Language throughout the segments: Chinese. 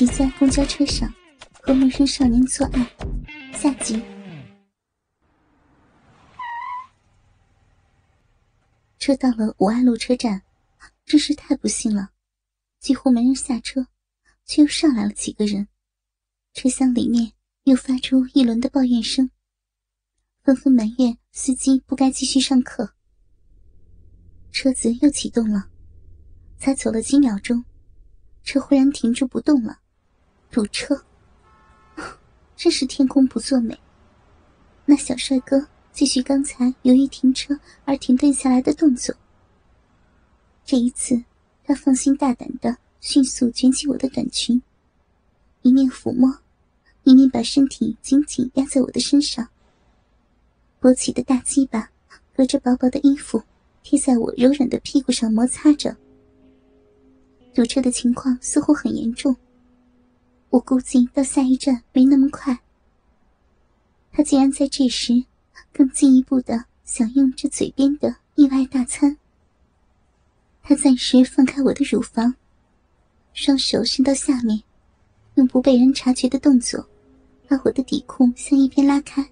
挤在公交车上和陌生少年做爱，下集。车到了五爱路车站，真是太不幸了，几乎没人下车，却又上来了几个人。车厢里面又发出一轮的抱怨声，纷纷埋怨司机不该继续上课。车子又启动了，才走了几秒钟。车忽然停住不动了，堵车，真是天公不作美。那小帅哥继续刚才由于停车而停顿下来的动作。这一次，他放心大胆的迅速卷起我的短裙，一面抚摸，一面把身体紧紧压在我的身上。勃起的大鸡巴隔着薄薄的衣服贴在我柔软的屁股上摩擦着。堵车的情况似乎很严重，我估计到下一站没那么快。他竟然在这时更进一步的享用这嘴边的意外大餐。他暂时放开我的乳房，双手伸到下面，用不被人察觉的动作，把我的底裤向一边拉开。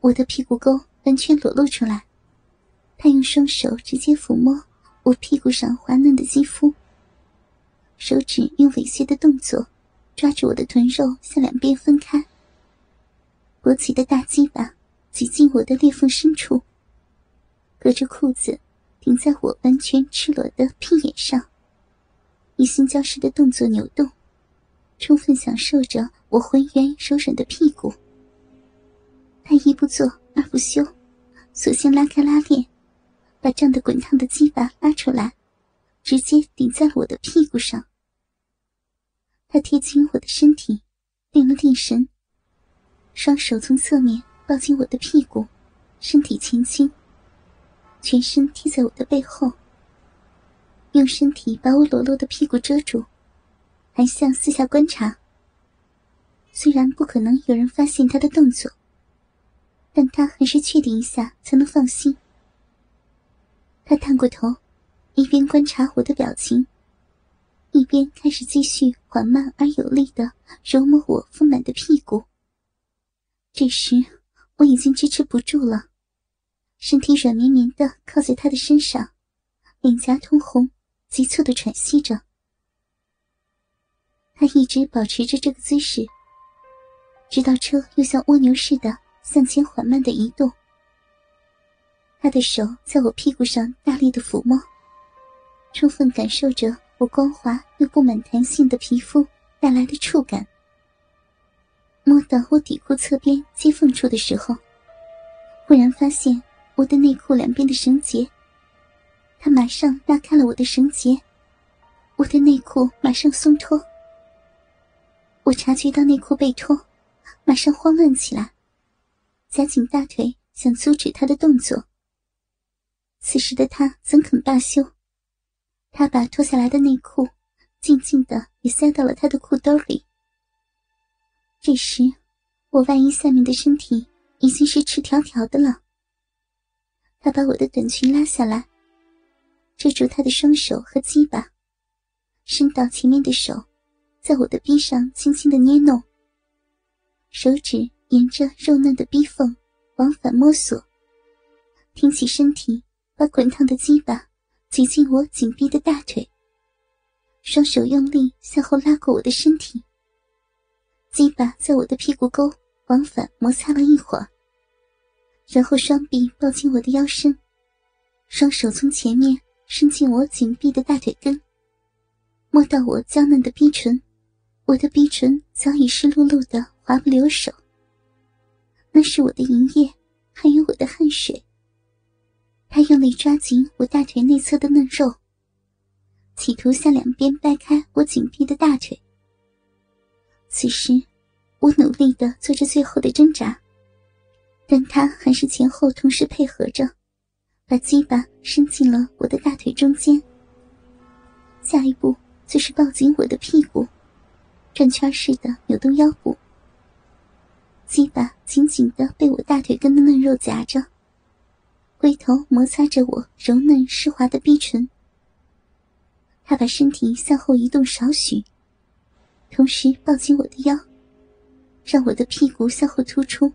我的屁股沟完全裸露出来，他用双手直接抚摸。我屁股上滑嫩的肌肤，手指用猥亵的动作抓住我的臀肉，向两边分开。勃起的大鸡巴挤进我的裂缝深处，隔着裤子顶在我完全赤裸的屁眼上，以性交式的动作扭动，充分享受着我浑圆柔软的屁股。他一不做二不休，索性拉开拉链。把胀得滚烫的鸡巴拉出来，直接顶在了我的屁股上。他贴近我的身体，定了定神，双手从侧面抱紧我的屁股，身体前倾，全身贴在我的背后，用身体把我裸露的屁股遮住，还向四下观察。虽然不可能有人发现他的动作，但他还是确定一下才能放心。他探过头，一边观察我的表情，一边开始继续缓慢而有力的揉摸我丰满的屁股。这时我已经支持不住了，身体软绵绵的靠在他的身上，脸颊通红，急促的喘息着。他一直保持着这个姿势，直到车又像蜗牛似的向前缓慢的移动。他的手在我屁股上大力的抚摸，充分感受着我光滑又布满弹性的皮肤带来的触感。摸到我底裤侧边接缝处的时候，忽然发现我的内裤两边的绳结。他马上拉开了我的绳结，我的内裤马上松脱。我察觉到内裤被脱，马上慌乱起来，夹紧大腿想阻止他的动作。此时的他怎肯罢休？他把脱下来的内裤静静的也塞到了他的裤兜里。这时，我外衣下面的身体已经是赤条条的了。他把我的短裙拉下来，遮住他的双手和鸡巴，伸到前面的手，在我的臂上轻轻的捏弄，手指沿着肉嫩的逼缝往返摸索，挺起身体。把滚烫的鸡巴挤进我紧闭的大腿，双手用力向后拉过我的身体。鸡巴在我的屁股沟往返摩擦了一会儿，然后双臂抱紧我的腰身，双手从前面伸进我紧闭的大腿根，摸到我娇嫩的逼唇，我的逼唇早已湿漉漉的，滑不留手。那是我的银液，还有我的汗水。他用力抓紧我大腿内侧的嫩肉，企图向两边掰开我紧闭的大腿。此时，我努力的做着最后的挣扎，但他还是前后同时配合着，把鸡巴伸进了我的大腿中间。下一步就是抱紧我的屁股，转圈似的扭动腰部，鸡巴紧紧的被我大腿根的嫩肉夹着。回头摩擦着我柔嫩湿滑的逼唇，他把身体向后移动少许，同时抱紧我的腰，让我的屁股向后突出，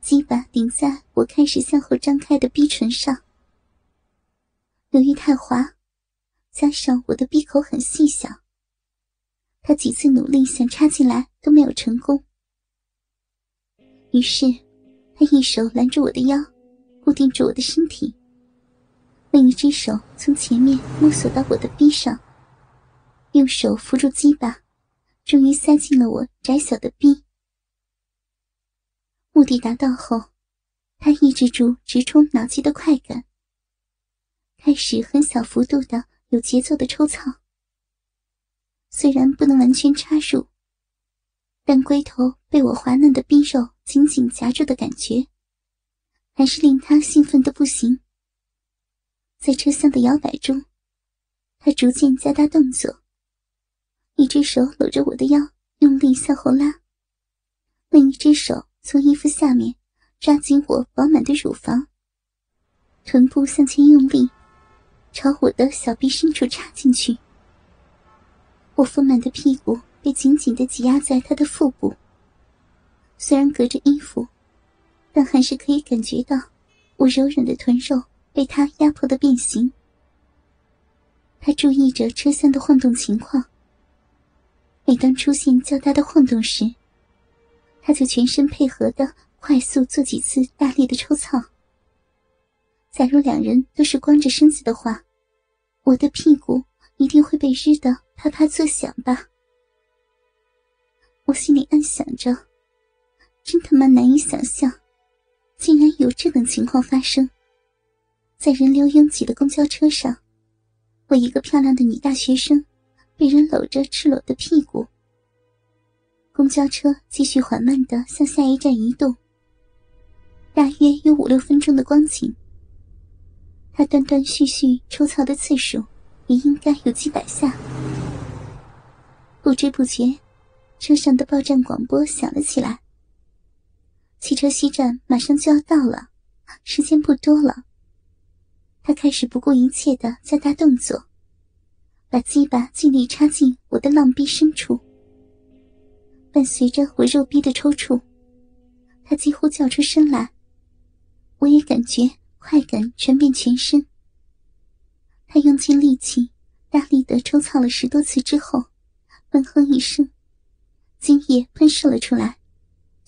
鸡巴顶在我开始向后张开的逼唇上。由于太滑，加上我的闭口很细小，他几次努力想插进来都没有成功。于是，他一手拦住我的腰，固定住我的身体，另一只手从前面摸索到我的臂上。用手扶住鸡巴，终于塞进了我窄小的臂。目的达到后，他抑制住直冲脑际的快感，开始很小幅度的、有节奏的抽操。虽然不能完全插入，但龟头被我滑嫩的逼肉紧紧夹住的感觉，还是令他兴奋的不行。在车厢的摇摆中，他逐渐加大动作。一只手搂着我的腰，用力向后拉；另一只手从衣服下面抓紧我饱满的乳房，臀部向前用力，朝我的小臂深处插进去。我丰满的屁股被紧紧的挤压在他的腹部，虽然隔着衣服，但还是可以感觉到我柔软的臀肉被他压迫的变形。他注意着车厢的晃动情况。每当出现较大的晃动时，他就全身配合的快速做几次大力的抽操。假如两人都是光着身子的话，我的屁股一定会被日得啪啪作响吧？我心里暗想着，真他妈难以想象，竟然有这等情况发生。在人流拥挤的公交车上，我一个漂亮的女大学生。被人搂着赤裸的屁股，公交车继续缓慢的向下一站移动。大约有五六分钟的光景，他断断续续抽操的次数也应该有几百下。不知不觉，车上的报站广播响了起来：“汽车西站马上就要到了，时间不多了。”他开始不顾一切的加大动作。把鸡巴尽力插进我的浪逼深处，伴随着我肉逼的抽搐，他几乎叫出声来。我也感觉快感传遍全身。他用尽力气，大力的抽操了十多次之后，闷哼一声，精液喷射了出来，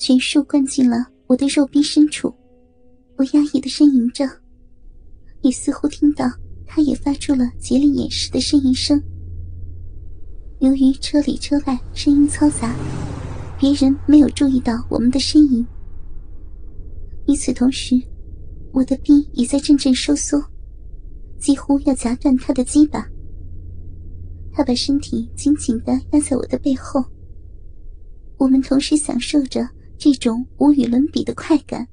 全数灌进了我的肉逼深处。我压抑的呻吟着，也似乎听到。他也发出了竭力掩饰的呻吟声。由于车里车外声音嘈杂，别人没有注意到我们的呻吟。与此同时，我的臂也在阵阵收缩，几乎要夹断他的鸡巴。他把身体紧紧地压在我的背后，我们同时享受着这种无与伦比的快感。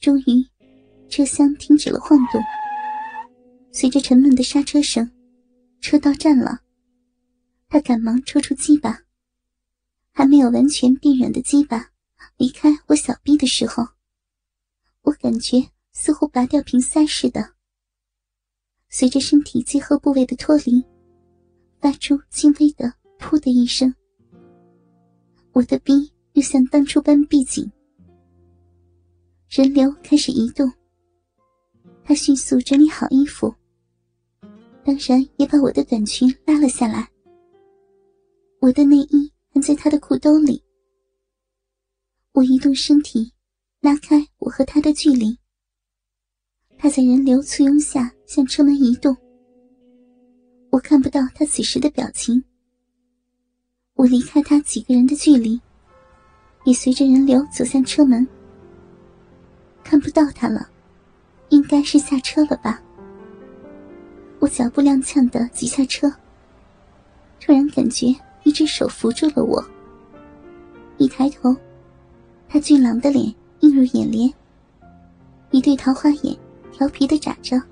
终于。车厢停止了晃动，随着沉闷的刹车声，车到站了。他赶忙抽出鸡巴，还没有完全变软的鸡巴离开我小臂的时候，我感觉似乎拔掉瓶塞似的。随着身体结合部位的脱离，发出轻微的“噗”的一声，我的逼又像当初般闭紧，人流开始移动。他迅速整理好衣服，当然也把我的短裙拉了下来。我的内衣还在他的裤兜里。我移动身体，拉开我和他的距离。他在人流簇拥下向车门移动。我看不到他此时的表情。我离开他几个人的距离，也随着人流走向车门。看不到他了。应该是下车了吧。我脚步踉跄的挤下车，突然感觉一只手扶住了我。一抬头，他俊朗的脸映入眼帘，一对桃花眼调皮的眨着。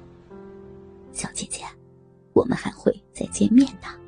小姐姐，我们还会再见面的。